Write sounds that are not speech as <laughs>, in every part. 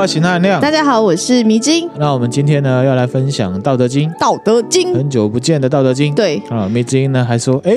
来话行汉亮，大家好，我是迷津。那我们今天呢，要来分享《道德经》。道德经，很久不见的《道德经》。对啊，迷津呢还说，哎，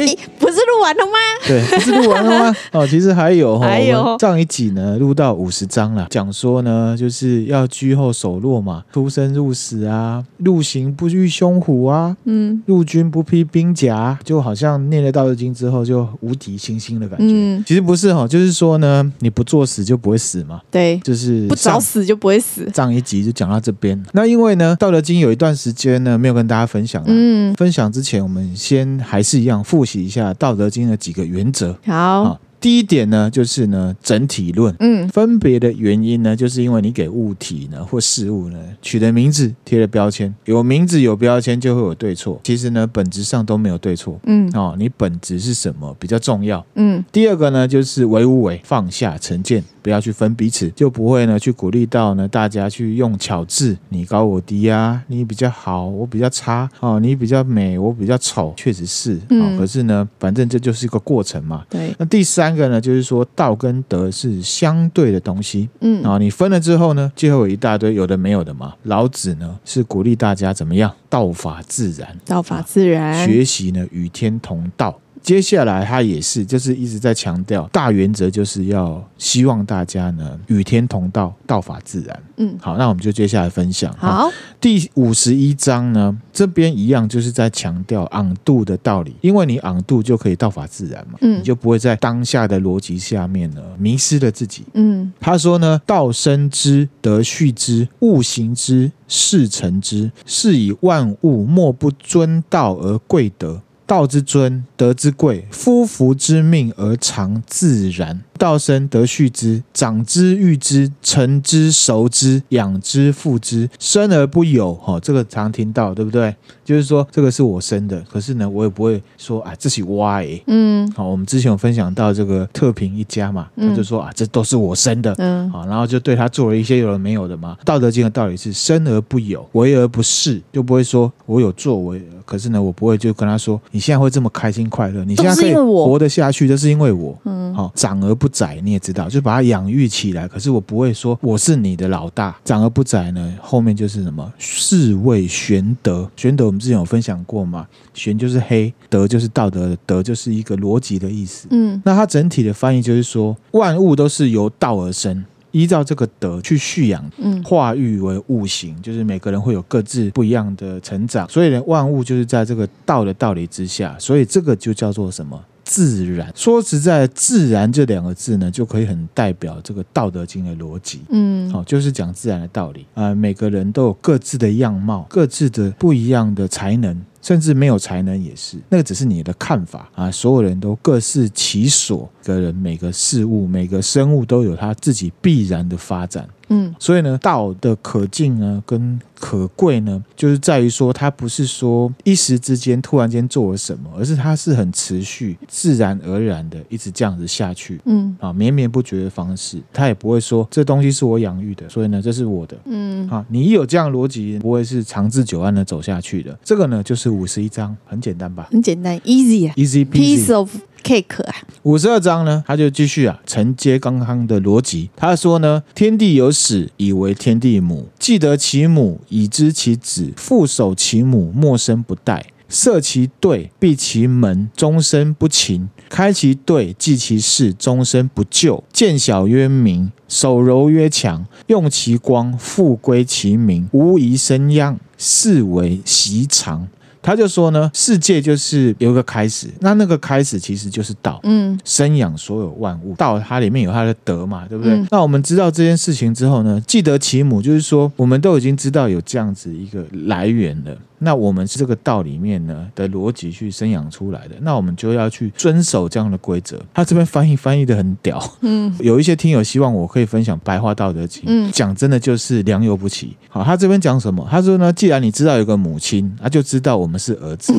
完了吗？对，不是录完了吗？<laughs> 哦，其实还有，还有上一集呢，录到五十章了，讲说呢，就是要居后守弱嘛，出生入死啊，入行不遇凶虎啊，嗯，入军不披兵甲，就好像念了《道德经》之后就无敌星星的感觉。嗯，其实不是哈，就是说呢，你不作死就不会死嘛。对，就是不早死就不会死。上一集就讲到这边，那因为呢，《道德经》有一段时间呢没有跟大家分享了。嗯，分享之前，我们先还是一样复习一下《道德经》的几个原则。好。第一点呢，就是呢整体论，嗯，分别的原因呢，就是因为你给物体呢或事物呢取的名字贴了标签，有名字有标签就会有对错，其实呢本质上都没有对错，嗯，哦，你本质是什么比较重要，嗯。第二个呢，就是唯无为，放下成见，不要去分彼此，就不会呢去鼓励到呢大家去用巧智，你高我低啊，你比较好，我比较差，哦，你比较美，我比较丑，确实是，哦，可是呢，反正这就是一个过程嘛，对。那第三。一个呢，就是说道跟德是相对的东西，嗯，啊，你分了之后呢，就会有一大堆有的没有的嘛。老子呢是鼓励大家怎么样？道法自然，道法自然，啊、学习呢与天同道。接下来他也是，就是一直在强调大原则，就是要希望大家呢与天同道，道法自然。嗯，好，那我们就接下来分享。好，第五十一章呢，这边一样就是在强调昂度的道理，因为你昂度就可以道法自然嘛，嗯，你就不会在当下的逻辑下面呢迷失了自己。嗯，他说呢，道生之，德畜之，物行之，事成之，是以万物莫不尊道而贵德。道之尊，德之贵，夫福之命而常自然。道生，得畜之，长之育之，成之熟之，养之覆之，生而不有。哈、哦，这个常听到，对不对？就是说，这个是我生的，可是呢，我也不会说啊，这是我的。嗯，好，我们之前有分享到这个特平一家嘛，他就说啊，这都是我生的。嗯，好，然后就对他做了一些有的没有的嘛。道德经的道理是生而不有，为而不恃，就不会说我有作为，可是呢，我不会就跟他说，你现在会这么开心快乐，你现在可以活得下去，就是因为我。嗯，好，长而不宰，你也知道，就把它养育起来。可是我不会说我是你的老大，长而不宰呢，后面就是什么？是谓玄德。玄德我们之前有分享过嘛？玄就是黑，德就是道德的德，就是一个逻辑的意思。嗯，那它整体的翻译就是说，万物都是由道而生。依照这个德去蓄养，嗯，化育为物形，就是每个人会有各自不一样的成长，所以呢，万物就是在这个道的道理之下，所以这个就叫做什么？自然。说实在，自然这两个字呢，就可以很代表这个《道德经》的逻辑，嗯，好，就是讲自然的道理啊，呃，每个人都有各自的样貌，各自的不一样的才能。甚至没有才能也是，那个只是你的看法啊。所有人都各司其所，个人每个事物、每个生物都有他自己必然的发展。嗯，所以呢，道的可敬呢，跟可贵呢，就是在于说，它不是说一时之间突然间做了什么，而是它是很持续、自然而然的一直这样子下去。嗯，啊，绵绵不绝的方式，它也不会说这东西是我养育的，所以呢，这是我的。嗯，啊，你有这样逻辑，不会是长治久安的走下去的。这个呢，就是五十一章，很简单吧？很简单，easy 啊，easy piece of。Cake 啊，五十二章呢，他就继续啊承接刚刚的逻辑。他说呢，天地有始，以为天地母；既得其母，以知其子；父守其母，莫生不殆；设其兑，闭其门，终身不勤；开其兑，济其事，终身不救。见小曰明，守柔曰强；用其光，复归其明。无疑生殃，是为习常。他就说呢，世界就是有一个开始，那那个开始其实就是道，嗯，生养所有万物，道它里面有它的德嘛，对不对？嗯、那我们知道这件事情之后呢，既得其母，就是说我们都已经知道有这样子一个来源了。那我们是这个道里面呢的逻辑去生养出来的，那我们就要去遵守这样的规则。他这边翻译翻译的很屌，嗯，有一些听友希望我可以分享白话道德经，嗯，讲真的就是良莠不齐。好，他这边讲什么？他说呢，既然你知道有个母亲，那就知道我们是儿子。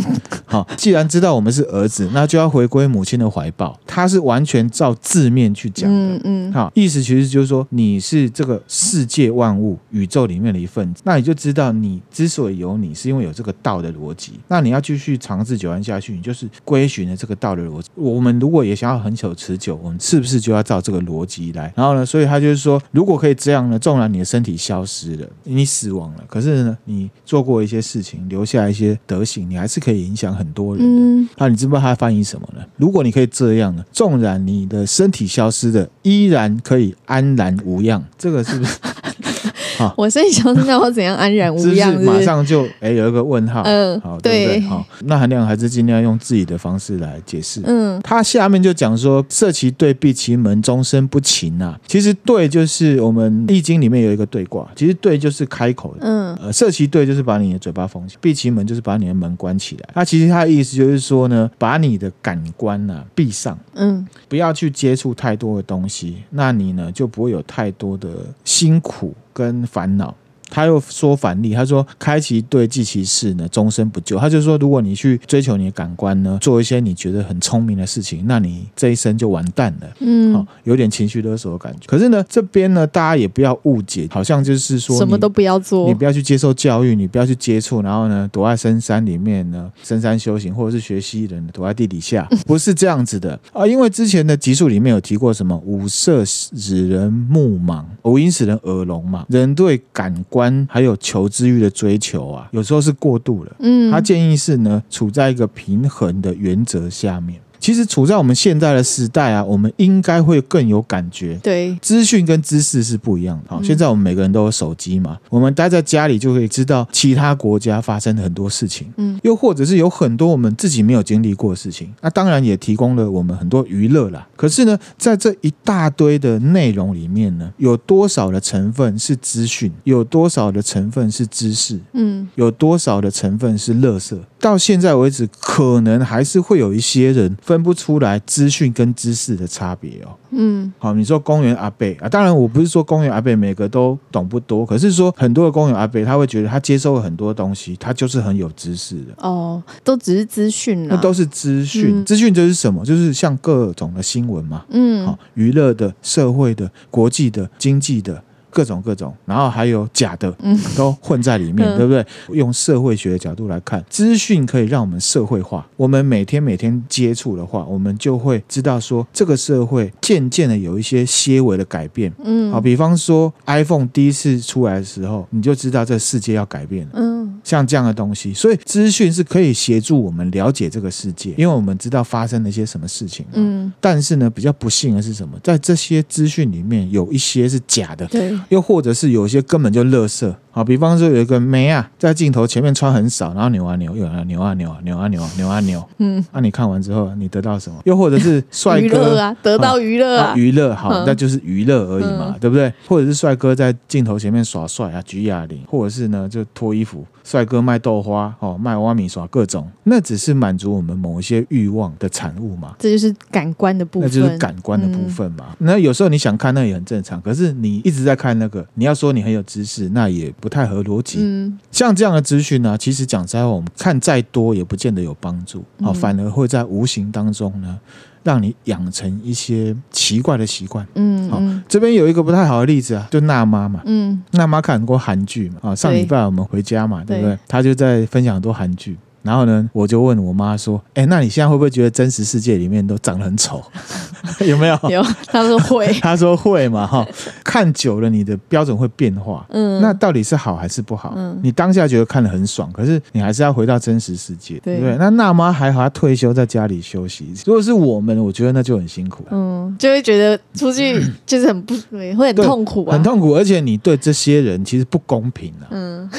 好，既然知道我们是儿子，那就要回归母亲的怀抱。他是完全照字面去讲的，嗯嗯，好，意思其实就是说你是这个世界万物宇宙里面的一份子，那你就知道你之所以有你，是因为有。这个道的逻辑，那你要继续长治久安下去，你就是归循了这个道的逻辑。我们如果也想要很久持久，我们是不是就要照这个逻辑来？然后呢，所以他就是说，如果可以这样呢，纵然你的身体消失了，你死亡了，可是呢，你做过一些事情，留下一些德行，你还是可以影响很多人的。嗯，那你知不知道他翻译什么呢？如果你可以这样呢，纵然你的身体消失了，依然可以安然无恙。这个是不是？<laughs> 好，我身体消失，那我怎样安然无恙？是是马上就哎、欸、有一个问号。嗯，好，对？好，那韩亮还是尽量用自己的方式来解释。嗯，他下面就讲说：“色其对，闭其门，终身不勤啊。”其实对就是我们易经里面有一个对卦，其实对就是开口。嗯，呃，设其对就是把你的嘴巴封起，闭其门就是把你的门关起来。那其实他的意思就是说呢，把你的感官呢、啊、闭上，嗯，不要去接触太多的东西，那你呢就不会有太多的辛苦。跟烦恼。他又说反例，他说开其兑，闭其事呢，终身不救。他就说，如果你去追求你的感官呢，做一些你觉得很聪明的事情，那你这一生就完蛋了。嗯，好，有点情绪勒索的感觉。可是呢，这边呢，大家也不要误解，好像就是说什么都不要做，你不要去接受教育，你不要去接触，然后呢，躲在深山里面呢，深山修行，或者是学西人躲在地底下，<laughs> 不是这样子的啊。因为之前的集数里面有提过什么五色使人目盲，五音使人耳聋嘛，人对感官。还有求知欲的追求啊，有时候是过度了。嗯，他建议是呢，处在一个平衡的原则下面。其实处在我们现在的时代啊，我们应该会更有感觉。对，资讯跟知识是不一样的。好，现在我们每个人都有手机嘛，我们待在家里就可以知道其他国家发生的很多事情。嗯，又或者是有很多我们自己没有经历过的事情。那当然也提供了我们很多娱乐啦。可是呢，在这一大堆的内容里面呢，有多少的成分是资讯？有多少的成分是知识？嗯，有多少的成分是乐色？到现在为止，可能还是会有一些人分不出来资讯跟知识的差别哦。嗯，好，你说公园阿贝啊，当然我不是说公园阿贝每个都懂不多，可是说很多的公园阿贝他会觉得他接收了很多东西，他就是很有知识的。哦，都只是资讯，那都是资讯。资讯、嗯、就是什么？就是像各种的新闻嘛。嗯，好，娱乐的、社会的、国际的、经济的。各种各种，然后还有假的，都混在里面，嗯、对不对？用社会学的角度来看，资讯可以让我们社会化。我们每天每天接触的话，我们就会知道说，这个社会渐渐的有一些些微的改变。嗯，好，比方说 iPhone 第一次出来的时候，你就知道这世界要改变了。嗯，像这样的东西，所以资讯是可以协助我们了解这个世界，因为我们知道发生了一些什么事情。嗯，但是呢，比较不幸的是什么？在这些资讯里面，有一些是假的。对。又或者是有一些根本就垃圾。好，比方说有一个妹啊，在镜头前面穿很少，然后扭啊扭，扭啊扭啊扭啊扭啊扭扭啊扭。嗯，那你看完之后，你得到什么？又或者是帅哥啊，得到娱乐啊，娱乐好，那就是娱乐而已嘛，对不对？或者是帅哥在镜头前面耍帅啊，举哑铃，或者是呢就脱衣服，帅哥卖豆花哦，卖挖米耍各种，那只是满足我们某一些欲望的产物嘛。这就是感官的部分，那就是感官的部分嘛。那有时候你想看那也很正常，可是你一直在看那个，你要说你很有知识，那也。不太合逻辑，嗯，像这样的资讯呢，其实讲实在话，我们看再多也不见得有帮助，好，反而会在无形当中呢，让你养成一些奇怪的习惯，嗯，好，这边有一个不太好的例子啊，就娜妈嘛，嗯，娜妈看过韩剧嘛，啊，上礼拜我们回家嘛，对不对？她就在分享很多韩剧。然后呢，我就问我妈说：“哎，那你现在会不会觉得真实世界里面都长得很丑？<laughs> 有没有？”有，她说会。<laughs> 她说会嘛，哈。看久了，你的标准会变化。嗯。那到底是好还是不好？嗯。你当下觉得看得很爽，可是你还是要回到真实世界，对不对？那娜妈还好，她退休在家里休息。如果是我们，我觉得那就很辛苦。嗯，就会觉得出去 <clears throat> 就是很不，会很痛苦啊，很痛苦。而且你对这些人其实不公平啊。嗯。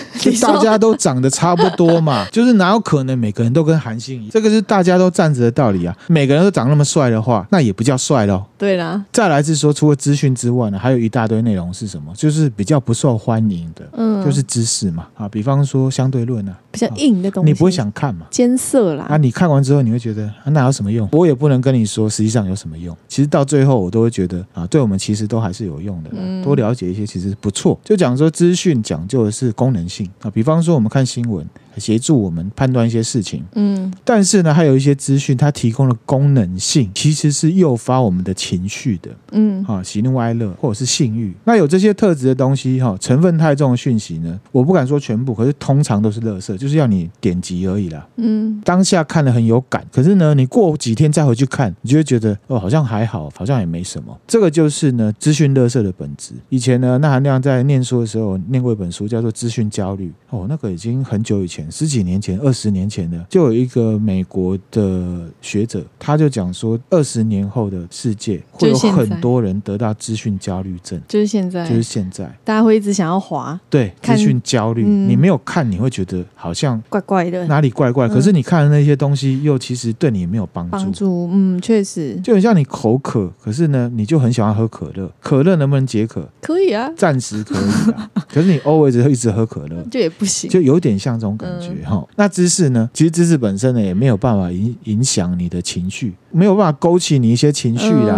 大家都长得差不多嘛，<laughs> 就是哪有可能每个人都跟韩信一样？这个是大家都站着的道理啊。每个人都长那么帅的话，那也不叫帅喽。对啦，再来是说，除了资讯之外呢，还有一大堆内容是什么？就是比较不受欢迎的，嗯，就是知识嘛。啊，比方说相对论啊，比较硬的东西，你不会想看嘛？艰涩啦。啊，你看完之后你会觉得，啊，那有什么用？我也不能跟你说，实际上有什么用。其实到最后，我都会觉得啊，对我们其实都还是有用的。嗯，多了解一些其实不错。就讲说资讯讲究的是功能性啊，比方说我们看新闻。协助我们判断一些事情，嗯，但是呢，还有一些资讯，它提供的功能性其实是诱发我们的情绪的，嗯，啊，喜怒哀乐或者是性欲。那有这些特质的东西，哈，成分太重的讯息呢，我不敢说全部，可是通常都是垃圾，就是要你点击而已啦，嗯，当下看了很有感，可是呢，你过几天再回去看，你就会觉得哦，好像还好，好像也没什么。这个就是呢，资讯垃圾的本质。以前呢，那含量在念书的时候念过一本书，叫做《资讯焦虑》，哦，那个已经很久以前。十几年前、二十年前的，就有一个美国的学者，他就讲说，二十年后的世界会有很多人得到资讯焦虑症，就是现在，就是现在，大家会一直想要滑，对，资讯焦虑，嗯、你没有看，你会觉得好像怪怪的，哪里怪怪，可是你看的那些东西，又其实对你没有帮助，帮助，嗯，确实，就很像你口渴，可是呢，你就很喜欢喝可乐，可乐能不能解渴？可以啊，暂时可以啊，可是你 always 会一直喝可乐，就也不行，就有点像这种感觉。哈、嗯，那知识呢？其实知识本身呢，也没有办法影影响你的情绪，没有办法勾起你一些情绪啦。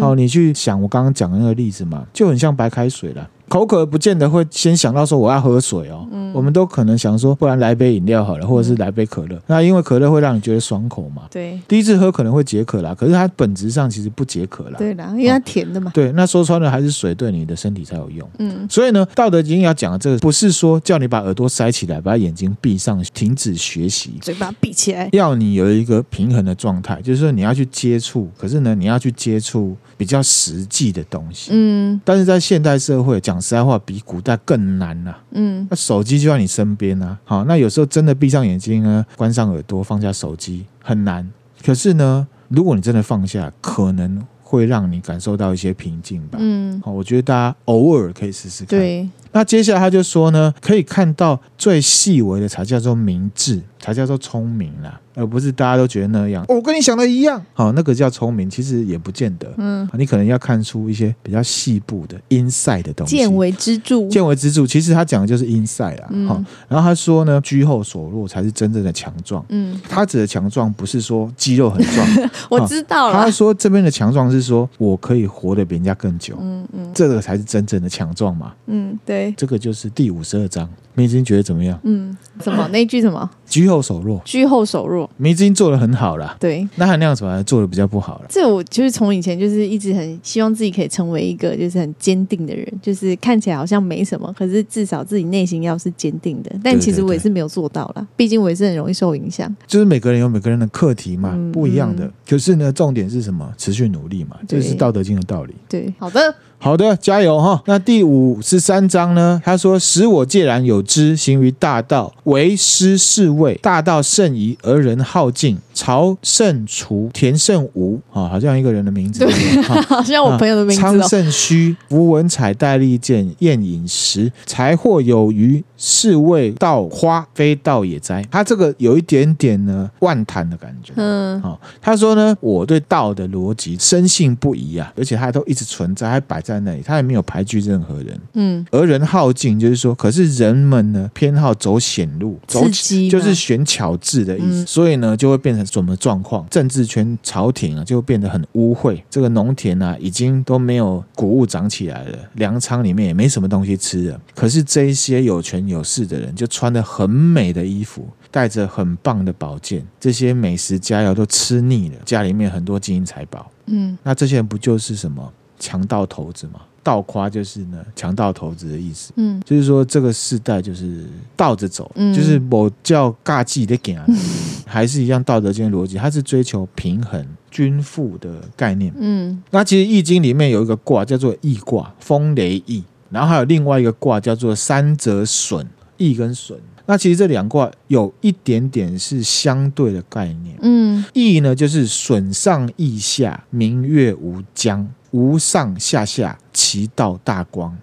好、嗯，你去想我刚刚讲的那个例子嘛，就很像白开水了。口渴不见得会先想到说我要喝水哦，嗯、我们都可能想说，不然来杯饮料好了，或者是来杯可乐。嗯、那因为可乐会让你觉得爽口嘛，对，第一次喝可能会解渴啦，可是它本质上其实不解渴啦，对啦，因为它甜的嘛。对，那说穿了还是水对你的身体才有用。嗯，所以呢，《道德经》要讲的这个不是说叫你把耳朵塞起来，把眼睛闭上，停止学习，嘴巴闭起来，要你有一个平衡的状态，就是说你要去接触，可是呢，你要去接触比较实际的东西。嗯，但是在现代社会，讲实在话，比古古代更难呐、啊，嗯，那手机就在你身边啊，好，那有时候真的闭上眼睛呢，关上耳朵，放下手机很难。可是呢，如果你真的放下，可能会让你感受到一些平静吧。嗯，好，我觉得大家偶尔可以试试看。对，那接下来他就说呢，可以看到最细微的才叫做明智，才叫做聪明啦。而不是大家都觉得那样，我跟你想的一样，好，那个叫聪明，其实也不见得，嗯，你可能要看出一些比较细部的 inside 的东西，见微知著，见微知著，其实他讲的就是 inside 啊，好，然后他说呢，居后所弱才是真正的强壮，嗯，他指的强壮不是说肌肉很壮，<laughs> 我知道了，他说这边的强壮是说我可以活得比人家更久，嗯嗯，这个才是真正的强壮嘛，嗯，对，这个就是第五十二章。迷之音觉得怎么样？嗯，什么那一句什么？<coughs> 居后手弱，居后手弱。迷之音做的很好啦。对，那含量怎么做的比较不好了？这我就是从以前就是一直很希望自己可以成为一个就是很坚定的人，就是看起来好像没什么，可是至少自己内心要是坚定的。但其实我也是没有做到啦，毕竟我也是很容易受影响。就是每个人有每个人的课题嘛，嗯、不一样的。可是呢，重点是什么？持续努力嘛，这对是《道德经》的道理。对，好的。好的，加油哈！那第五十三章呢？他说：“使我介然有之，行于大道，为师是谓大道甚夷，而人好径。曹胜除，田胜吴啊，好像一个人的名字，<laughs> 对好像我朋友的名字、哦。仓甚虚，夫文采，戴利剑，宴饮食，财货有余，是谓道花，非道也哉？他这个有一点点呢，万谈的感觉。嗯，好，他说呢，我对道的逻辑深信不疑啊，而且他都一直存在，还摆。在那里，他也没有排拒任何人。嗯，而人好径，就是说，可是人们呢，偏好走险路，走就是选巧智的意思。嗯、所以呢，就会变成什么状况？政治圈、朝廷啊，就会变得很污秽。这个农田啊，已经都没有谷物长起来了，粮仓里面也没什么东西吃了。可是这一些有权有势的人，就穿的很美的衣服，带着很棒的宝剑，这些美食佳肴都吃腻了，家里面很多金银财宝。嗯，那这些人不就是什么？强盗头子嘛，倒夸就是呢，强盗头子的意思。嗯，就是说这个世代就是倒着走，嗯、就是我叫尬技的 <laughs> 还是一样道德经的逻辑，它是追求平衡均富的概念。嗯，那其实易经里面有一个卦叫做易卦，风雷易，然后还有另外一个卦叫做三者损，易跟损。那其实这两卦有一点点是相对的概念。嗯，易呢就是损上益下，明月无疆。无上下下，其道大光。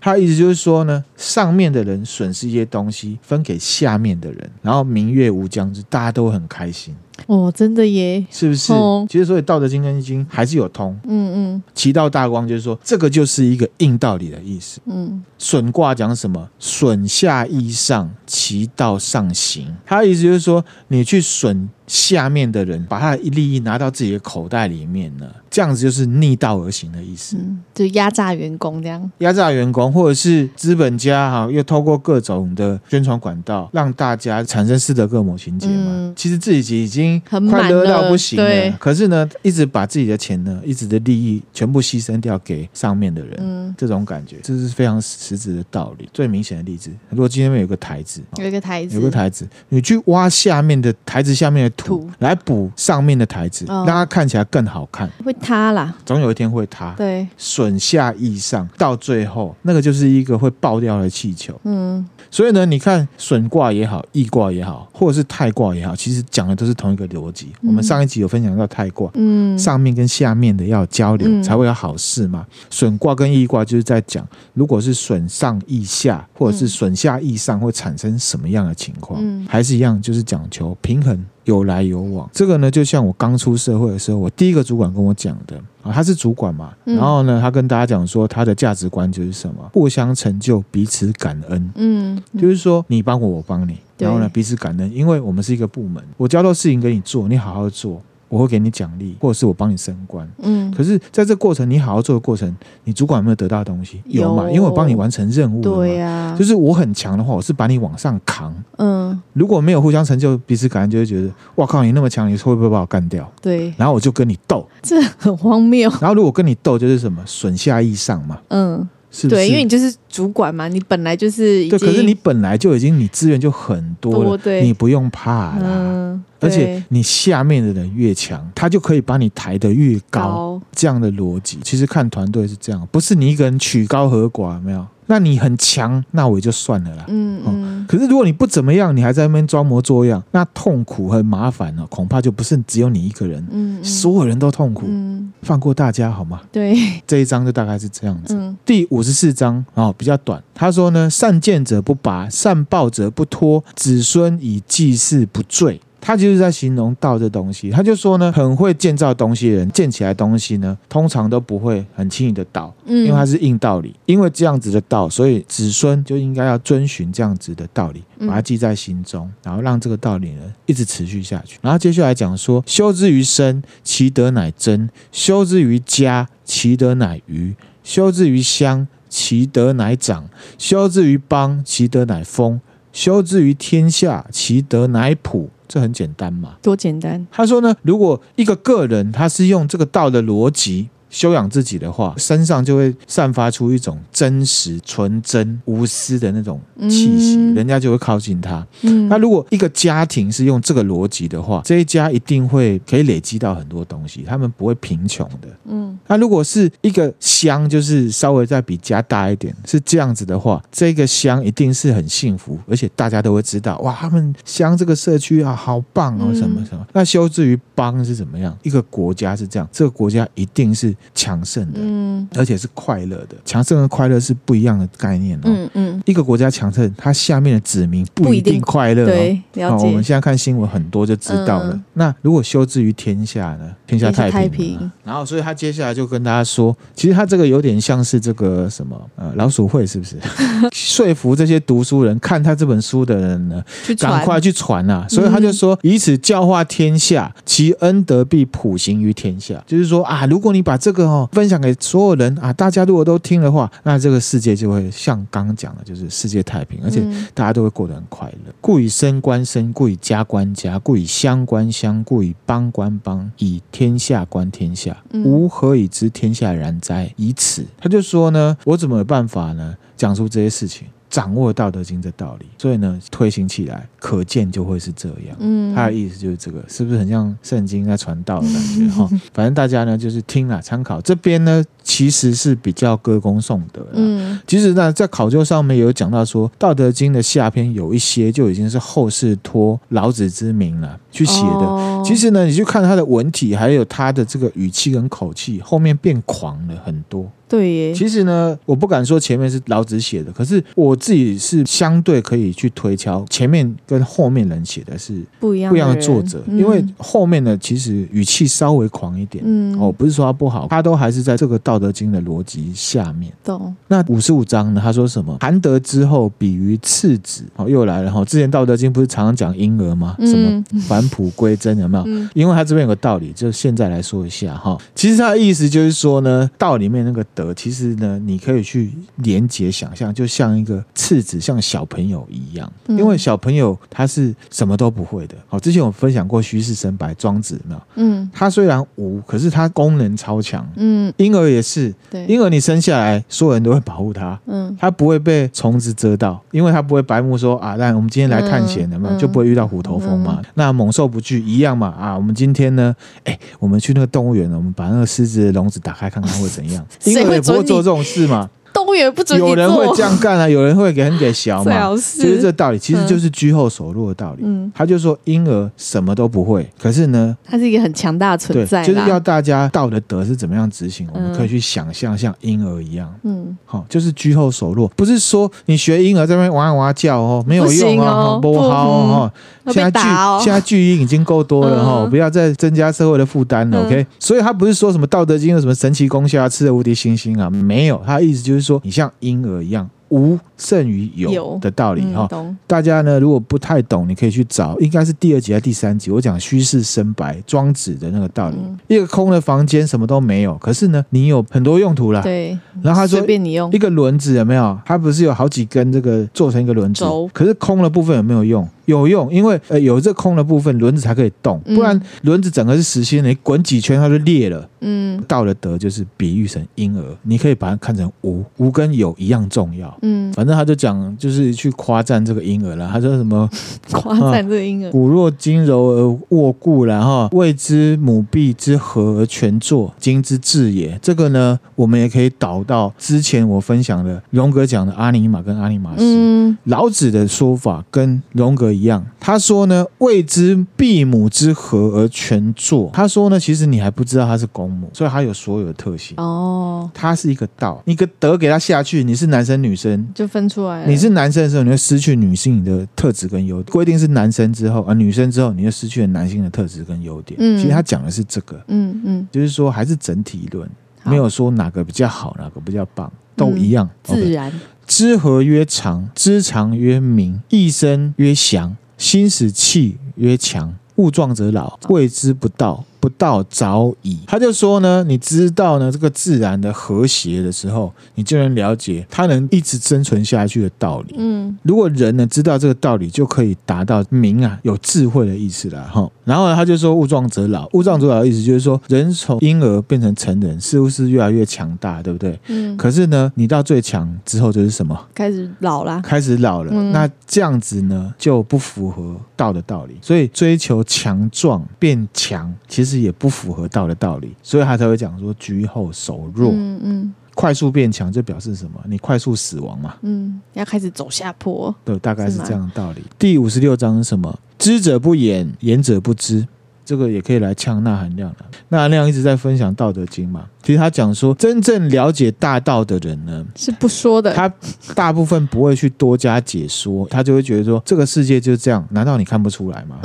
他的意思就是说呢，上面的人损失一些东西，分给下面的人，然后明月无疆，之大家都很开心。哦，真的耶，是不是？哦、其实所以《道德经》跟《易经》还是有通。嗯嗯，其道大光就是说，这个就是一个硬道理的意思。嗯，损卦讲什么？损下益上，其道上行。他的意思就是说，你去损。下面的人把他的利益拿到自己的口袋里面呢，这样子就是逆道而行的意思，嗯、就压榨员工这样，压榨员工，或者是资本家哈，又透过各种的宣传管道，让大家产生斯德哥尔摩情节嘛。嗯、其实自己已经快乐到不行了，对。可是呢，一直把自己的钱呢，一直的利益全部牺牲掉给上面的人，嗯、这种感觉，这是非常实质的道理。最明显的例子，如果今天有个台子，有一个台子，有个台子，你去挖下面的台子下面的。土来补上面的台子，让它看起来更好看。会塌啦，总有一天会塌。对，损下益上，到最后那个就是一个会爆掉的气球。嗯，所以呢，你看损卦也好，益卦也好，或者是泰卦也好，其实讲的都是同一个逻辑。我们上一集有分享到泰卦，嗯，上面跟下面的要交流，才会有好事嘛。损卦跟益卦就是在讲，如果是损上益下，或者是损下益上，会产生什么样的情况？嗯，还是一样，就是讲求平衡。有来有往，这个呢，就像我刚出社会的时候，我第一个主管跟我讲的啊，他是主管嘛，然后呢，他跟大家讲说，他的价值观就是什么，互相成就，彼此感恩，嗯，就是说你帮我，我帮你，然后呢，彼此感恩，因为我们是一个部门，我交到事情给你做，你好好做。我会给你奖励，或者是我帮你升官。嗯，可是在这过程，你好好做的过程，你主管有没有得到的东西？有嘛？因为我帮你完成任务。对呀，就是我很强的话，我是把你往上扛。嗯，如果没有互相成就，彼此感恩，就会觉得哇靠，你那么强，你会不会把我干掉？对，然后我就跟你斗，这很荒谬。然后如果跟你斗，就是什么损下益上嘛。嗯。是是对，因为你就是主管嘛，你本来就是对，可是你本来就已经你资源就很多了，对，你不用怕啦。嗯、而且你下面的人越强，他就可以把你抬得越高。高这样的逻辑，其实看团队是这样，不是你一个人曲高和寡，没有。那你很强，那我也就算了啦。嗯嗯。可是如果你不怎么样，你还在那边装模作样，那痛苦和麻烦呢？恐怕就不是只有你一个人，嗯，所有人都痛苦。嗯，放过大家好吗？对，<laughs> 这一章就大概是这样子。嗯，第五十四章哦，比较短。他说呢，善见者不拔，善报者不脱，子孙以祭祀不坠。他就是在形容道这东西，他就说呢，很会建造东西的人，建起来东西呢，通常都不会很轻易的倒，因为它是硬道理。因为这样子的道，所以子孙就应该要遵循这样子的道理，把它记在心中，然后让这个道理呢一直持续下去。然后接下来讲说，修之于身，其德乃真；修之于家，其德乃余；修之于乡，其德乃长；修之于邦，其德乃丰；修之于天下，其德乃普。这很简单嘛？多简单！他说呢，如果一个个人他是用这个道的逻辑。修养自己的话，身上就会散发出一种真实、纯真、无私的那种气息，嗯、人家就会靠近他。嗯、那如果一个家庭是用这个逻辑的话，这一家一定会可以累积到很多东西，他们不会贫穷的。嗯，那如果是一个乡，就是稍微再比家大一点，是这样子的话，这个乡一定是很幸福，而且大家都会知道，哇，他们乡这个社区啊，好棒哦，什么什么。嗯、那修至于邦是怎么样？一个国家是这样，这个国家一定是。强盛的，嗯，而且是快乐的。强盛和快乐是不一样的概念哦。嗯嗯，一个国家强盛，它下面的子民不一定快乐哦。对。我们现在看新闻很多就知道了。那如果修之于天下呢？天下太平。然后，所以他接下来就跟大家说，其实他这个有点像是这个什么呃老鼠会，是不是？<laughs> 说服这些读书人看他这本书的人呢，赶快去传啊！所以他就说，以此教化天下，其恩德必普行于天下。就是说啊，如果你把这个哦，分享给所有人啊！大家如果都听的话，那这个世界就会像刚刚讲的，就是世界太平，而且大家都会过得很快乐。故以身观身，故以家观家，故以乡观乡，故以邦观邦，以天下观天下。吾何以知天下然哉？以此，他就说呢，我怎么有办法呢？讲出这些事情。掌握《道德经》的道理，所以呢，推行起来可见就会是这样。嗯，他的意思就是这个，是不是很像圣经在传道的感觉？<laughs> 哈，反正大家呢就是听了参考。这边呢其实是比较歌功颂德。嗯，其实呢，在考究上面有讲到说，《道德经》的下篇有一些就已经是后世托老子之名了去写的。哦、其实呢，你去看他的文体，还有他的这个语气跟口气，后面变狂了很多。对耶，其实呢，我不敢说前面是老子写的，可是我自己是相对可以去推敲前面跟后面人写的是不一样不一样的作者，嗯、因为后面呢其实语气稍微狂一点，嗯，哦，不是说他不好，他都还是在这个《道德经》的逻辑下面。懂。那五十五章呢？他说什么？含德之后，比于赤子。哦，又来了哈。之前《道德经》不是常常讲婴儿吗？什么返璞归真有没有？嗯、因为他这边有个道理，就现在来说一下哈。其实他的意思就是说呢，道里面那个德。其实呢，你可以去连接想象，就像一个赤子，像小朋友一样。因为小朋友他是什么都不会的。好，之前我分享过虚室生白庄子有没有？嗯，他虽然无，可是他功能超强。嗯，婴儿也是。对，婴儿你生下来，所有人都会保护他。嗯，他不会被虫子遮到，因为他不会白目说啊，那我们今天来探险的嘛，就不会遇到虎头蜂嘛。那猛兽不惧一样嘛。啊，我们今天呢，哎，我们去那个动物园呢，我们把那个狮子的笼子打开，看看会怎样。婴 <laughs> 儿也不会做这种事嘛。动物园不准有人会这样干啊，<laughs> 有人会给很给小嘛，就是。这个道理，其实就是居后守弱的道理。嗯，他就说婴儿什么都不会，可是呢，他是一个很强大的存在，就是要大家道德德是怎么样执行，我们可以去想象像婴儿一样。嗯，好，就是居后守弱，不是说你学婴儿在那边哇哇叫哦，没有用哦，不好哦。现在巨现在巨婴已经够多了哈，不要再增加社会的负担了。OK，所以他不是说什么道德经有什么神奇功效，吃的无敌星星啊，没有，他的意思就是。说你像婴儿一样，无胜于有的道理哈。嗯、大家呢，如果不太懂，你可以去找，应该是第二集还是第三集，我讲虚室生白，庄子的那个道理。嗯、一个空的房间，什么都没有，可是呢，你有很多用途啦。对。然后他说，随便你用一个轮子有没有？它不是有好几根这个做成一个轮子，轴可是空的部分有没有用？有用，因为呃有这空的部分，轮子才可以动，不然轮子整个是实心的，你滚几圈它就裂了。嗯，道的德就是比喻成婴儿，你可以把它看成无，无跟有一样重要。嗯，反正他就讲，就是去夸赞这个婴儿了。他说什么？<laughs> 夸赞这个婴儿，骨若筋柔而握固，然后谓之母臂之和而全作，今之至也。这个呢，我们也可以导到之前我分享的荣格讲的阿尼玛跟阿尼玛斯。嗯，老子的说法跟荣格。一样，他说呢，未知必母之和而全作。他说呢，其实你还不知道他是公母，所以他有所有的特性。哦，他是一个道，一个德给他下去，你是男生女生就分出来了。你是男生的时候，你会失去女性的特质跟优点。规定是男生之后，而、呃、女生之后，你就失去了男性的特质跟优点。嗯，其实他讲的是这个。嗯嗯，就是说还是整体论，没有说哪个比较好，哪个比较棒，都一样。嗯、自然。知和曰长，知长曰明，一生曰祥，心使气曰强。物壮则老，谓之不道。不到早已，他就说呢，你知道呢这个自然的和谐的时候，你就能了解它能一直生存下去的道理。嗯，如果人呢知道这个道理，就可以达到明啊有智慧的意思了哈。然后呢，他就说物壮则老，物壮则老的意思就是说，人从婴儿变成成人，似乎是越来越强大，对不对？嗯。可是呢，你到最强之后就是什么？开始老了。开始老了。嗯。那这样子呢就不符合道的道理。所以追求强壮变强，其实。也不符合道的道理，所以他才会讲说居后守弱。嗯嗯，快速变强就表示什么？你快速死亡嘛。嗯，要开始走下坡。对，大概是这样的道理。第五十六章是什么？知者不言，言者不知。这个也可以来呛纳含量了。纳含量一直在分享《道德经》嘛。其实他讲说，真正了解大道的人呢，是不说的。他大部分不会去多加解说，他就会觉得说，这个世界就是这样。难道你看不出来吗？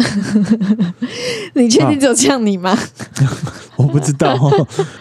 <laughs> 你确定只有这样你吗？<laughs> 我不知道。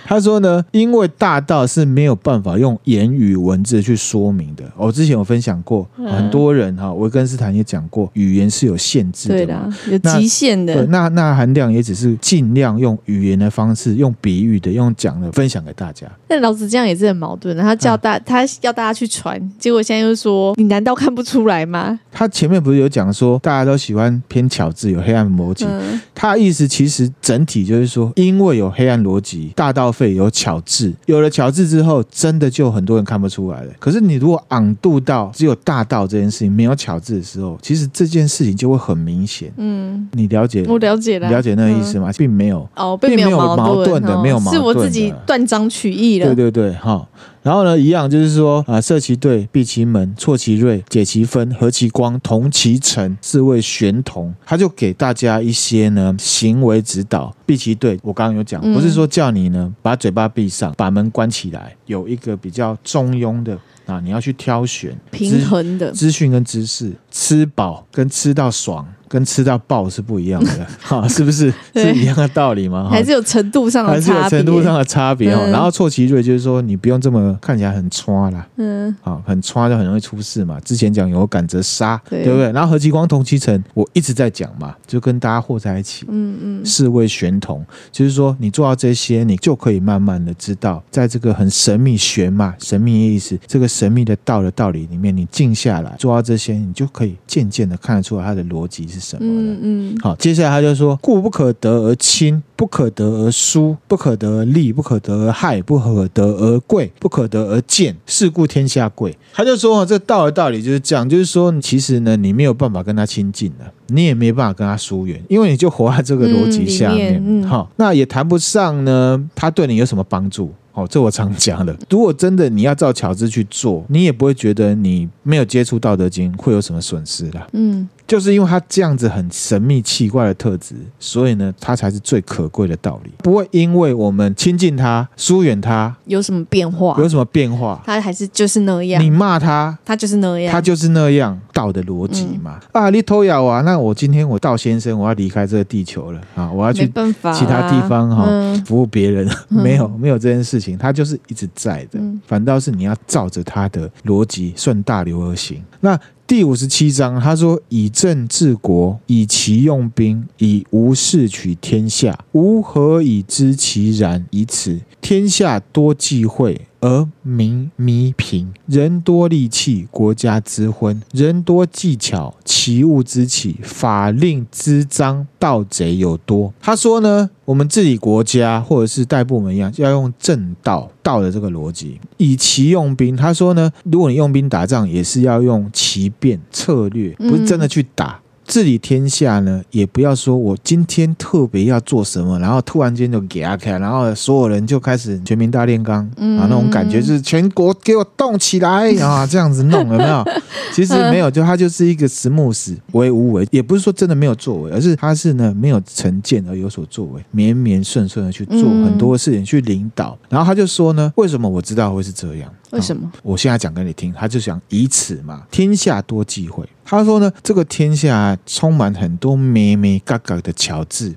他说呢，因为大道是没有办法用言语文字去说明的。我之前有分享过，很多人哈，维根斯坦也讲过，语言是有限制的，对的，有极限的。那那含量也只是尽量用语言的方式，用比喻的，用讲的分。享给大家，那老子这样也是很矛盾的。他叫大，他要大家去传，结果现在又说，你难道看不出来吗？他前面不是有讲说，大家都喜欢偏巧智，有黑暗逻辑。嗯、他的意思其实整体就是说，因为有黑暗逻辑，大道废有巧智，有了巧智之后，真的就很多人看不出来了。可是你如果昂度到只有大道这件事情没有巧智的时候，其实这件事情就会很明显。嗯，你了解？我了解了，了解那那个意思吗？并没有哦，并没有矛盾的，没有矛盾，是我自己断章取义了。对对对，哈。然后呢，一样就是说啊，射其对，闭其门，错其锐，解其分，和其光，同其尘，是谓玄同。他就给大家一些呢行为指导。闭其对，我刚刚有讲，不是说叫你呢把嘴巴闭上，把门关起来，有一个比较中庸的啊，你要去挑选平衡的资讯跟知识，吃饱跟吃到爽。跟吃到爆是不一样的，<laughs> 哈，是不是是一样的道理吗？还是有程度上的差别？还是有程度上的差别哦。然后错其瑞就是说，你不用这么看起来很差啦，嗯，啊，很差就很容易出事嘛。之前讲有感则杀，对不对？然后何其光同其成，我一直在讲嘛，就跟大家和在一起，嗯嗯，是为玄同，就是说你做到这些，你就可以慢慢的知道，在这个很神秘玄嘛，神秘的意思，这个神秘的道的道理里面，你静下来做到这些，你就可以渐渐的看得出来他的逻辑是。什么嗯嗯，好，接下来他就说：故不可得而亲，不可得而疏，不可得而利，不可得而害，不可得而贵，不可得而贱。是故天下贵。他就说：这道的道理就是这样，就是说，其实呢，你没有办法跟他亲近了，你也没办法跟他疏远，因为你就活在这个逻辑下面。嗯，好，那也谈不上呢，他对你有什么帮助？哦，这我常讲的。<laughs> 如果真的你要照乔治去做，你也不会觉得你没有接触《道德经》会有什么损失啦。嗯。就是因为他这样子很神秘奇怪的特质，所以呢，他才是最可贵的道理。不会因为我们亲近他、疏远他，有什么变化？有什么变化？他还是就是那样。你骂他，他就是那样。他就是那样，道的逻辑嘛。嗯、啊，你偷咬啊？那我今天我道先生，我要离开这个地球了啊！我要去其他地方哈，嗯、服务别人。没有，没有这件事情，他就是一直在的。嗯、反倒是你要照着他的逻辑，顺大流而行。那。第五十七章，他说：“以政治国，以其用兵，以无事取天下，吾何以知其然？以此，天下多忌讳。”而民弥贫，人多利器，国家之昏；人多技巧，奇物之起，法令之章，盗贼有多。他说呢，我们治理国家或者是带部门一样，要用正道道的这个逻辑，以其用兵。他说呢，如果你用兵打仗，也是要用奇变策略，不是真的去打。治理天下呢，也不要说我今天特别要做什么，然后突然间就给阿开，然后所有人就开始全民大炼钢啊，那种感觉就是全国给我动起来啊，这样子弄有没有？<laughs> 其实没有，就他就是一个 smooth 为无为，也不是说真的没有作为，而是他是呢没有成见而有所作为，绵绵顺顺的去做很多事情去领导。然后他就说呢，为什么我知道会是这样？为什么？我现在讲给你听，他就想以此嘛，天下多忌讳。他说呢，这个天下充满很多咩咩嘎嘎的巧智，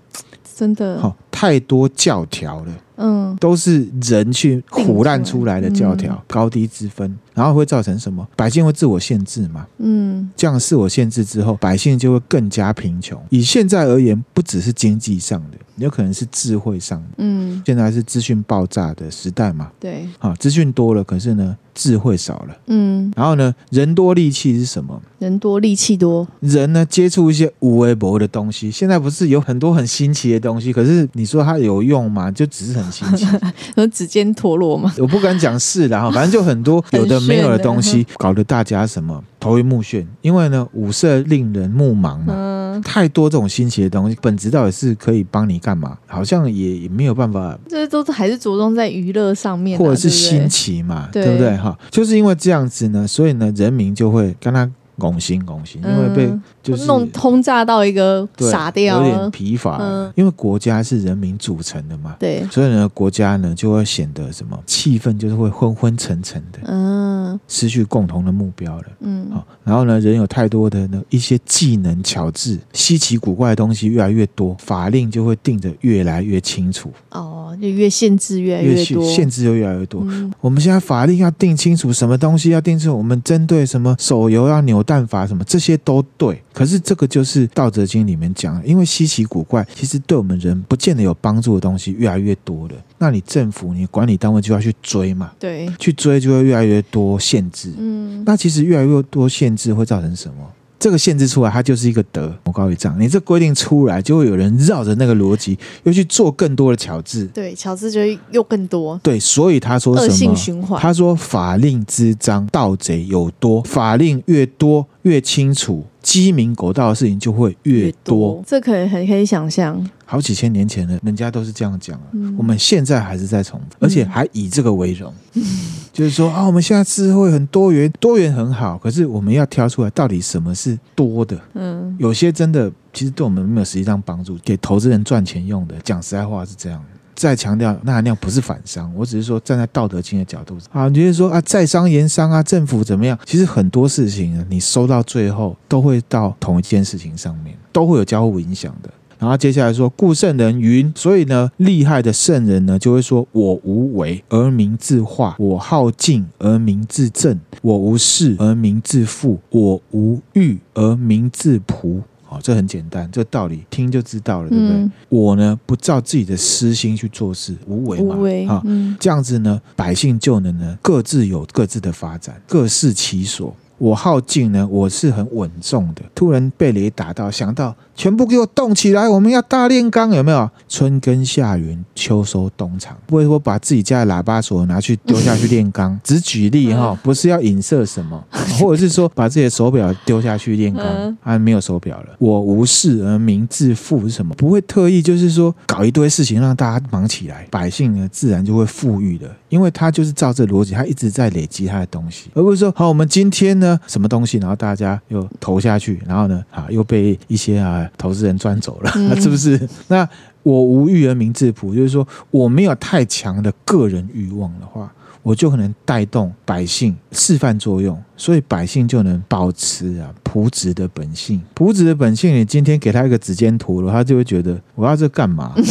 真的，好太多教条了，嗯，都是人去苦难出来的教条，嗯、高低之分，然后会造成什么？百姓会自我限制嘛，嗯，这样自我限制之后，百姓就会更加贫穷。以现在而言，不只是经济上的。有可能是智慧上，嗯，现在是资讯爆炸的时代嘛，对，啊，资讯多了，可是呢，智慧少了，嗯，然后呢，人多利器是什么？人多利器多，人呢接触一些无微博的东西，现在不是有很多很新奇的东西，可是你说它有用吗？就只是很新奇，<laughs> 有指尖陀螺吗？我不敢讲是啦，哈，<laughs> 反正就很多有的没有的东西，搞得大家什么？头晕目眩，因为呢，五色令人目盲嘛。嗯。太多这种新奇的东西，本质到底是可以帮你干嘛？好像也也没有办法。这都还是着重在娱乐上面，或者是新奇嘛，对不对？哈，就是因为这样子呢，所以呢，人民就会跟他。拱心拱心，因为被就是弄轰炸到一个傻掉，有点疲乏。因为国家是人民组成的嘛，对，所以呢，国家呢就会显得什么气氛就是会昏昏沉沉的，嗯，失去共同的目标了，嗯，好，然后呢，人有太多的呢一些技能巧智、稀奇古怪的东西越来越多，法令就会定得越来越清楚，哦，就越限制越来越多，限制就越来越多。我们现在法令要定清楚，什么东西要定清楚，我们针对什么手游要扭。蛋法什么这些都对，可是这个就是《道德经》里面讲的，因为稀奇古怪，其实对我们人不见得有帮助的东西越来越多了。那你政府、你管理单位就要去追嘛，对，去追就会越来越多限制。嗯，那其实越来越多限制会造成什么？这个限制出来，它就是一个德，魔高一丈。你这规定出来，就会有人绕着那个逻辑，又去做更多的巧治。对，巧治就又更多。对，所以他说什么？恶性循环。他说：“法令之章，盗贼有多。法令越多，越清楚。”鸡鸣狗盗的事情就会越多。这可以很可以想象，好几千年前的人家都是这样讲啊。嗯、我们现在还是在重复，而且还以这个为荣，嗯、就是说啊，我们现在智慧很多元，多元很好，可是我们要挑出来到底什么是多的。嗯，有些真的其实对我们没有实际上帮助，给投资人赚钱用的。讲实在话是这样。再强调，那含量不是反商，我只是说站在道德经的角度啊，你就是说啊，在商言商啊，政府怎么样？其实很多事情，你收到最后都会到同一件事情上面，都会有交互影响的。然后接下来说，故圣人云，所以呢，厉害的圣人呢，就会说我无为而民自化，我好静而民自正，我无事而民自富，我无欲而民自朴。哦，这很简单，这道理听就知道了，对不对？嗯、我呢，不照自己的私心去做事，无为嘛，为啊，嗯、这样子呢，百姓就能呢各自有各自的发展，各适其所。我好静呢，我是很稳重的。突然被雷打到，想到全部给我动起来，我们要大炼钢，有没有？春耕夏耘，秋收冬藏。不会说把自己家的喇叭锁拿去丢下去炼钢，只举例哈，不是要影射什么，<laughs> 或者是说把自己的手表丢下去炼钢，啊，没有手表了。我无事而民自富是什么？不会特意就是说搞一堆事情让大家忙起来，百姓呢自然就会富裕的，因为他就是照这逻辑，他一直在累积他的东西，而不是说好我们今天呢。什么东西，然后大家又投下去，然后呢，啊，又被一些啊投资人赚走了，嗯、<laughs> 是不是？那我无欲而民自朴，就是说我没有太强的个人欲望的话，我就可能带动百姓示范作用，所以百姓就能保持啊朴质的本性。朴质的本性，你今天给他一个指尖陀螺，他就会觉得我要这干嘛？<laughs>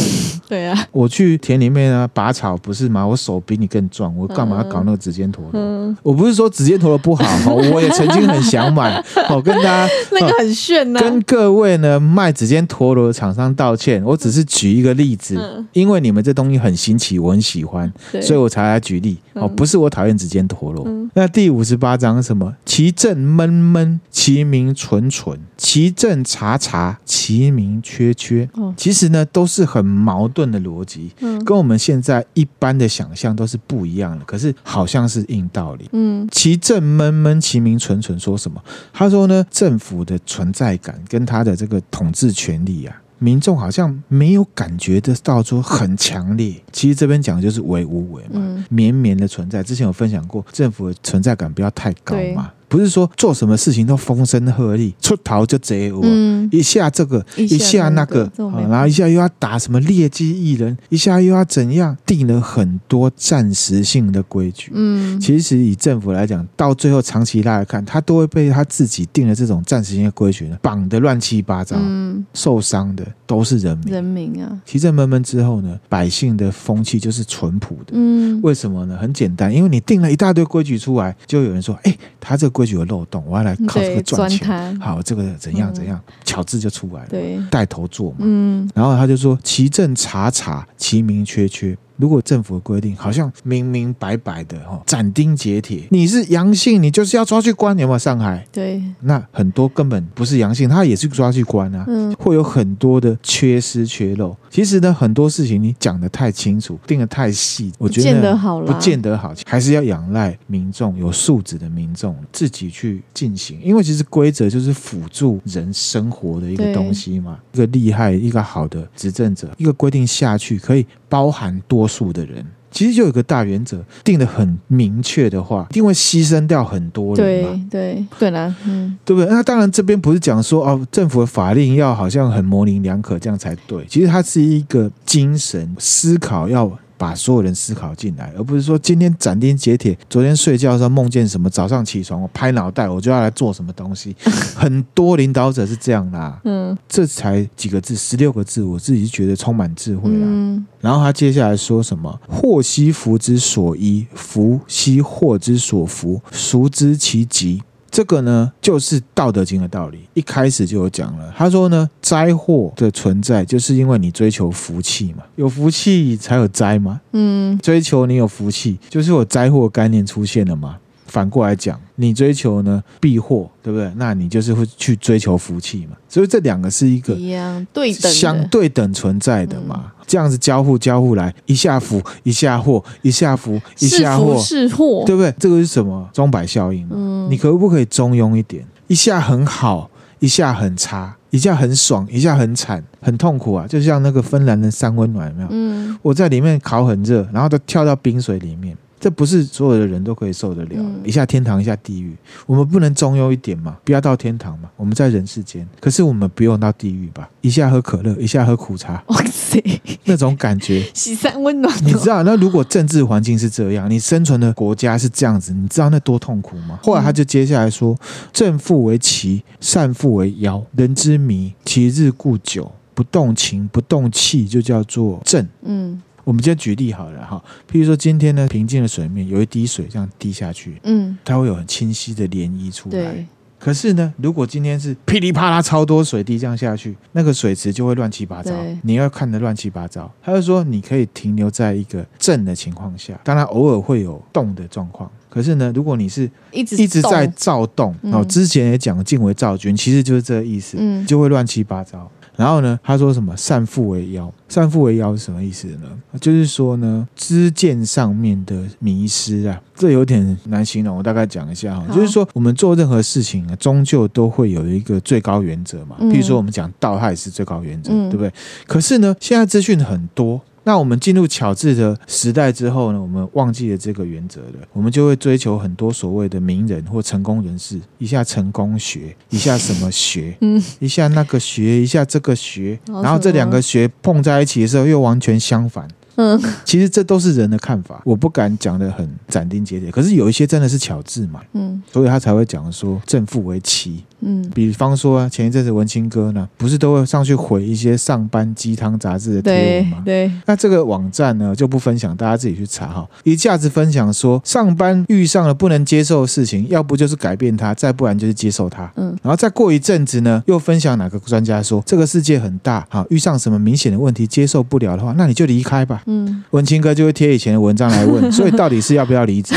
对啊，我去田里面啊拔草不是吗？我手比你更壮，我干嘛要搞那个指尖陀螺？嗯、我不是说指尖陀螺不好，<laughs> 我也曾经很想买。我跟大家 <laughs> 那个很炫呢、啊，跟各位呢卖指尖陀螺的厂商道歉。我只是举一个例子，嗯、因为你们这东西很新奇，我很喜欢，所以我才来举例。哦，不是我讨厌指尖陀螺。嗯、那第五十八章什么？其正闷闷，其名纯纯；其正察察，其名缺缺。哦、其实呢都是很矛盾。的逻辑，嗯，跟我们现在一般的想象都是不一样的，可是好像是硬道理，嗯，其正闷闷，其名纯纯，说什么？他说呢，政府的存在感跟他的这个统治权力啊，民众好像没有感觉得到说很强烈。其实这边讲的就是为无为嘛，嗯、绵绵的存在。之前有分享过，政府的存在感不要太高嘛。不是说做什么事情都风声鹤唳，出逃就贼我，嗯、一下这个，一下那个，那个啊、然后一下又要打什么劣迹艺人，一下又要怎样，定了很多暂时性的规矩。嗯，其实以政府来讲，到最后长期来看，他都会被他自己定的这种暂时性的规矩呢绑得乱七八糟，嗯、受伤的都是人民。人民啊，其政闷闷之后呢，百姓的风气就是淳朴的。嗯，为什么呢？很简单，因为你定了一大堆规矩出来，就有人说，哎，他这个。规矩有漏洞，我要来靠这个赚钱。好，这个怎样怎样，巧智、嗯、就出来了，对，带头做嘛。嗯，然后他就说：“其政察察，其民缺缺。”如果政府的规定好像明明白白的哈，斩钉截铁，你是阳性，你就是要抓去关，有没有？上海对，那很多根本不是阳性，他也是抓去关啊，嗯，会有很多的缺失缺漏。其实呢，很多事情你讲的太清楚，定的太细，我觉得不见得好，不见得好，还是要仰赖民众有素质的民众自己去进行，因为其实规则就是辅助人生活的一个东西嘛。一个厉害、一个好的执政者，一个规定下去可以包含多数的人，其实就有一个大原则定得很明确的话，一定会牺牲掉很多人嘛。对对对啦，嗯，对不对？那当然这边不是讲说哦，政府的法令要好像很模棱两可这样才对。其实它是一个精神思考要。把所有人思考进来，而不是说今天斩钉截铁。昨天睡觉的时候梦见什么，早上起床我拍脑袋，我就要来做什么东西。<laughs> 很多领导者是这样啦，嗯，这才几个字，十六个字，我自己觉得充满智慧啦。嗯，然后他接下来说什么？祸兮福之所依，福兮祸之所伏，孰知其极？这个呢，就是《道德经》的道理，一开始就有讲了。他说呢，灾祸的存在，就是因为你追求福气嘛，有福气才有灾嘛。嗯，追求你有福气，就是有灾祸概念出现了嘛。反过来讲，你追求呢避祸，对不对？那你就是会去追求福气嘛。所以这两个是一个一样对等、相对等存在的嘛。这样子交互交互来，一下福一下祸，一下福一下祸，是祸，对不对？这个是什么？钟摆效应嘛。嗯，你可不可以中庸一点？一下很好。一下很差，一下很爽，一下很惨，很痛苦啊！就像那个芬兰的三温暖，有没有？嗯，我在里面烤很热，然后都跳到冰水里面。这不是所有的人都可以受得了，嗯、一下天堂一下地狱，我们不能中庸一点嘛？不要到天堂嘛？我们在人世间，可是我们不用到地狱吧？一下喝可乐，一下喝苦茶，<laughs> 哇塞，那种感觉，喜三温暖。你知道，那如果政治环境是这样，你生存的国家是这样子，你知道那多痛苦吗？后来他就接下来说：“正负为奇，善负为妖，人之迷，其日固久，不动情，不动气，就叫做正。”嗯。我们今天举例好了哈，譬如说今天呢，平静的水面有一滴水这样滴下去，嗯，它会有很清晰的涟漪出来。对。可是呢，如果今天是噼里啪啦超多水滴这样下去，那个水池就会乱七八糟，你要看得乱七八糟。他就说，你可以停留在一个正的情况下，当然偶尔会有动的状况。可是呢，如果你是一直一直在躁动，哦，嗯、之前也讲静为躁君，其实就是这个意思，嗯，就会乱七八糟。然后呢，他说什么“善腹为妖”，“善腹为妖”是什么意思呢？就是说呢，知见上面的迷失啊，这有点难形容。我大概讲一下哈，就是说我们做任何事情啊，终究都会有一个最高原则嘛。譬如说我们讲道，它也是最高原则，嗯、对不对？可是呢，现在资讯很多。那我们进入巧智的时代之后呢，我们忘记了这个原则了，我们就会追求很多所谓的名人或成功人士，一下成功学，一下什么学，<laughs> 嗯，一下那个学，一下这个学，然后这两个学碰在一起的时候又完全相反。嗯，其实这都是人的看法，我不敢讲的很斩钉截铁。可是有一些真的是巧智嘛，嗯，所以他才会讲说正负为奇。嗯，比方说啊，前一阵子文青哥呢，不是都会上去回一些上班鸡汤杂志的贴文吗？对，那这个网站呢就不分享，大家自己去查哈。一下子分享说，上班遇上了不能接受的事情，要不就是改变它，再不然就是接受它。嗯，然后再过一阵子呢，又分享哪个专家说，这个世界很大，好，遇上什么明显的问题接受不了的话，那你就离开吧。嗯，文青哥就会贴以前的文章来问，<laughs> 所以到底是要不要离职？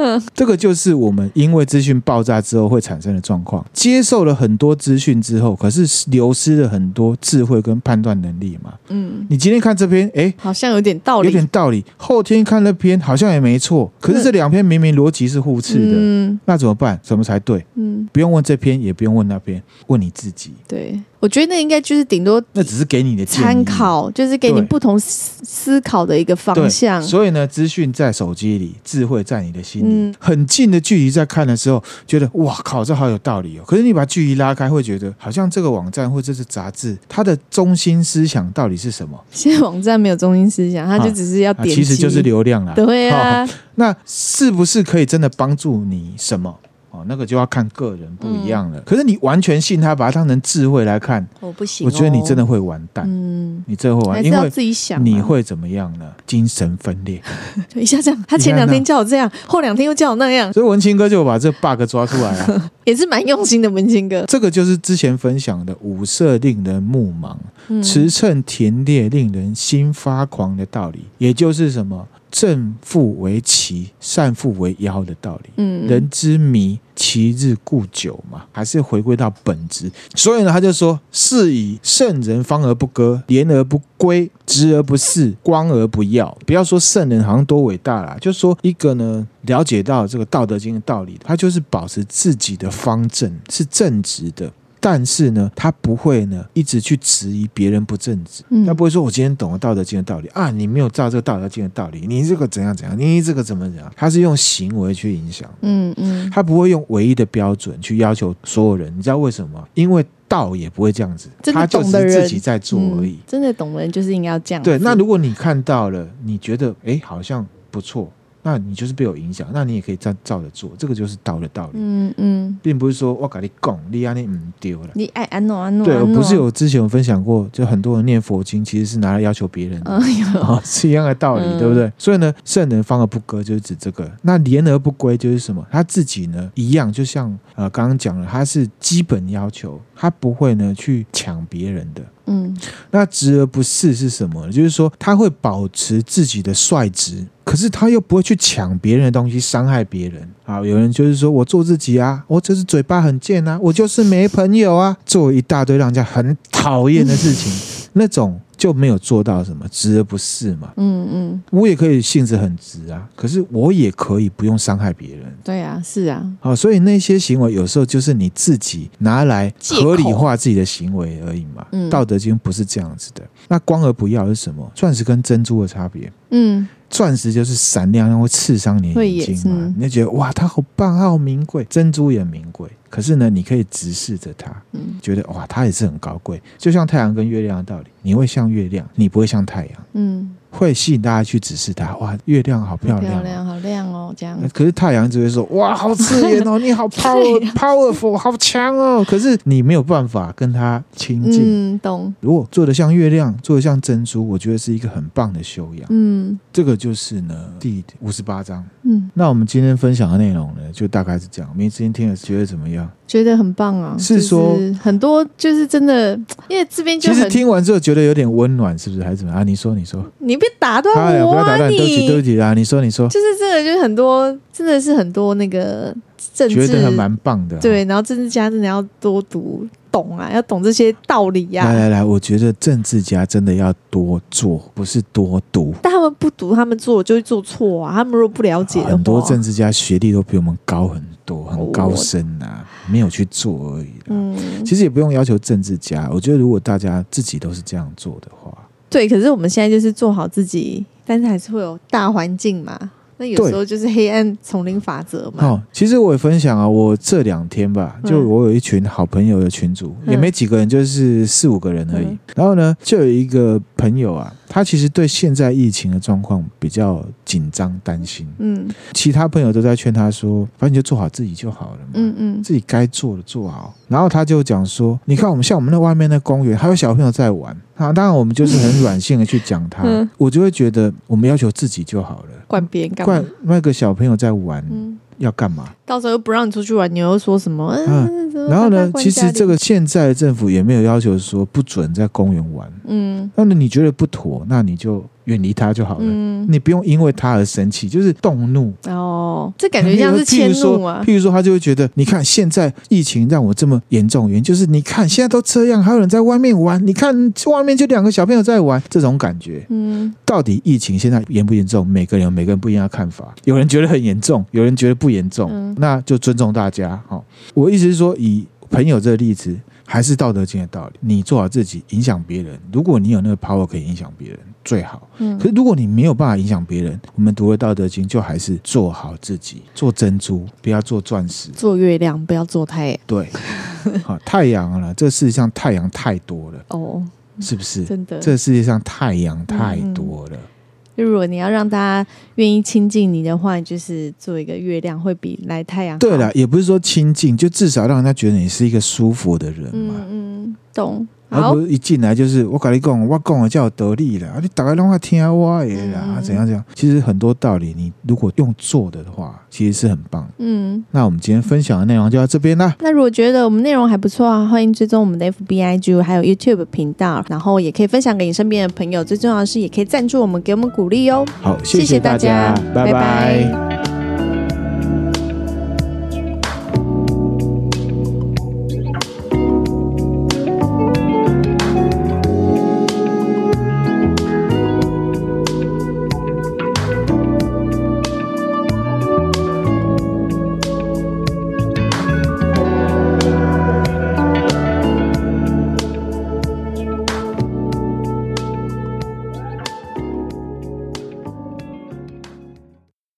嗯，这个就是我们因为资讯爆炸之后会。产生的状况，接受了很多资讯之后，可是流失了很多智慧跟判断能力嘛。嗯，你今天看这篇，哎，好像有点道理，有点道理。后天看那篇，好像也没错。可是这两篇明明逻辑是互斥的，嗯，那怎么办？什么才对？嗯，不用问这篇，也不用问那篇，问你自己。对。我觉得那应该就是顶多，那只是给你的参考，就是给你不同思思考的一个方向。所以呢，资讯在手机里，智慧在你的心里，嗯、很近的距离在看的时候，觉得哇靠，这好有道理哦。可是你把距离拉开，会觉得好像这个网站或者是杂志，它的中心思想到底是什么？现在网站没有中心思想，它就只是要点击，啊啊、其实就是流量啦。对啊，<laughs> 那是不是可以真的帮助你什么？哦，那个就要看个人不一样了。嗯、可是你完全信他，把它当成智慧来看，我不行、哦。我觉得你真的会完蛋。嗯，你真的会完蛋，因为自己想，你会怎么样呢？精神分裂，<laughs> 就一下这样。他前两天叫我这样，后两天又叫我那样。所以文青哥就把这 bug 抓出来了，<laughs> 也是蛮用心的。文青哥，这个就是之前分享的五色令人目盲，驰骋田猎令人心发狂的道理，也就是什么？正复为奇，善复为妖的道理。嗯，人之迷，其日固久嘛，还是回归到本质。所以呢，他就说：是以圣人方而不割，廉而不归，直而不肆，光而不耀。不要说圣人好像多伟大啦，就说一个呢，了解到这个《道德经》的道理，他就是保持自己的方正，是正直的。但是呢，他不会呢一直去质疑别人不正直，嗯、他不会说：“我今天懂了《道德经》的道理啊，你没有照这个《道德经》的道理，你这个怎样怎样，你这个怎么怎样？”他是用行为去影响，嗯嗯，他不会用唯一的标准去要求所有人。你知道为什么？因为道也不会这样子，他就是自己在做而已。真的懂的人就是应该要这样。对，那如果你看到了，你觉得哎，好像不错。那你就是被我影响，那你也可以照照着做，这个就是道的道理。嗯嗯，并不是说我跟你讲，你安尼唔丢了。你爱安诺安诺。对，我不是有之前有分享过，就很多人念佛经其实是拿来要求别人的，<laughs> 哦，是一样的道理，对不对？所以呢，圣人方而不割就是指这个。那廉而不归就是什么？他自己呢一样，就像呃刚刚讲了，他是基本要求，他不会呢去抢别人的。嗯，那直而不是是什么？就是说他会保持自己的率直，可是他又不会去抢别人的东西，伤害别人。啊，有人就是说我做自己啊，我就是嘴巴很贱啊，我就是没朋友啊，做一大堆让人家很讨厌的事情，那种。就没有做到什么，直而不是嘛。嗯嗯，我也可以性子很直啊，可是我也可以不用伤害别人。对啊，是啊。好，所以那些行为有时候就是你自己拿来合理化自己的行为而已嘛。嗯，道德经不是这样子的。那光而不要是什么？钻石跟珍珠的差别。嗯。钻石就是闪亮，然后会刺伤你眼睛嘛？你就觉得哇，它好棒，它好名贵。珍珠也名贵，可是呢，你可以直视着它，嗯，觉得哇，它也是很高贵。就像太阳跟月亮的道理，你会像月亮，你不会像太阳，嗯。会吸引大家去指示它，哇，月亮好漂亮，漂亮，好亮哦，这样。可是太阳只会说，哇，好刺眼哦，<laughs> 你好 power powerful，好强哦。可是你没有办法跟它亲近，嗯，懂。如果做的像月亮，做的像珍珠，我觉得是一个很棒的修养。嗯，这个就是呢，第五十八章。嗯，那我们今天分享的内容呢，就大概是这样。没之前听了觉得怎么样？觉得很棒啊！是说很多就是真的，因为这边就其实听完之后觉得有点温暖，是不是？还是怎么啊？你说，你说，你别打断我啊！不要打断，对不起，对不起啊！你说，你说，就是这个，就是很多，真的是很多那个政治，觉得还蛮棒的。对，然后政治家真的要多读。懂啊，要懂这些道理呀、啊！来来来，我觉得政治家真的要多做，不是多读。但他们不读，他们做就会做错啊！他们如果不了解的话，很多政治家学历都比我们高很多，很高深呐、啊，哦、没有去做而已。嗯，其实也不用要求政治家，我觉得如果大家自己都是这样做的话，对。可是我们现在就是做好自己，但是还是会有大环境嘛。那有时候就是黑暗丛林法则嘛。哦，其实我也分享啊，我这两天吧，就我有一群好朋友的群组，嗯、也没几个人，就是四五个人而已。嗯、然后呢，就有一个朋友啊。他其实对现在疫情的状况比较紧张担心，嗯，其他朋友都在劝他说，反正你就做好自己就好了嘛，嗯嗯，自己该做的做好。然后他就讲说，你看我们像我们那外面那公园，还有小朋友在玩，啊，当然我们就是很软性的去讲他，嗯、我就会觉得我们要求自己就好了，管别人干嘛？管那个小朋友在玩。嗯要干嘛？到时候又不让你出去玩，你又说什么？嗯，然后呢？其实这个现在的政府也没有要求说不准在公园玩。嗯，那你觉得不妥，那你就。远离他就好了，嗯、你不用因为他而生气，就是动怒哦。这感觉像是 <laughs> 迁怒啊。譬如说，他就会觉得，你看现在疫情让我这么严重，原因就是你看现在都这样，还有人在外面玩，你看外面就两个小朋友在玩，这种感觉。嗯，到底疫情现在严不严重？每个人有每个人不一样的看法，有人觉得很严重，有人觉得不严重，嗯、那就尊重大家。好，我意思是说，以朋友这个例子。还是道德经的道理，你做好自己，影响别人。如果你有那个 power 可以影响别人，最好。嗯。可是如果你没有办法影响别人，我们读了道德经，就还是做好自己，做珍珠，不要做钻石，做月亮，不要做太阳。对，<laughs> 好，太阳了，这世界上太阳太多了哦，是不是？真的，这世界上太阳太多了。嗯如果你要让大家愿意亲近你的话，就是做一个月亮，会比来太阳。对了，也不是说亲近，就至少让人家觉得你是一个舒服的人嘛。嗯嗯，懂。而不是一进来就是我跟你讲，我讲的叫得力了，你大概让他听我的啦，嗯、怎样怎样？其实很多道理，你如果用做的的话，其实是很棒。嗯，那我们今天分享的内容就到这边啦。那如果觉得我们内容还不错啊，欢迎追踪我们的 FBIG 还有 YouTube 频道，然后也可以分享给你身边的朋友。最重要的是，也可以赞助我们，给我们鼓励哦。好，谢谢大家，谢谢大家拜拜。拜拜。